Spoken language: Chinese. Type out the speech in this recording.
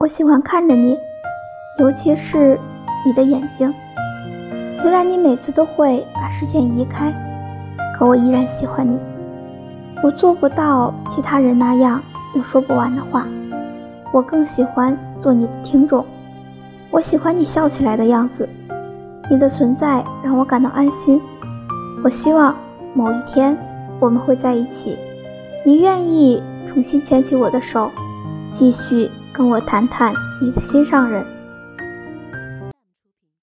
我喜欢看着你，尤其是你的眼睛。虽然你每次都会把视线移开，可我依然喜欢你。我做不到其他人那样有说不完的话，我更喜欢做你的听众。我喜欢你笑起来的样子，你的存在让我感到安心。我希望某一天我们会在一起，你愿意重新牵起我的手，继续跟我谈谈你的心上人。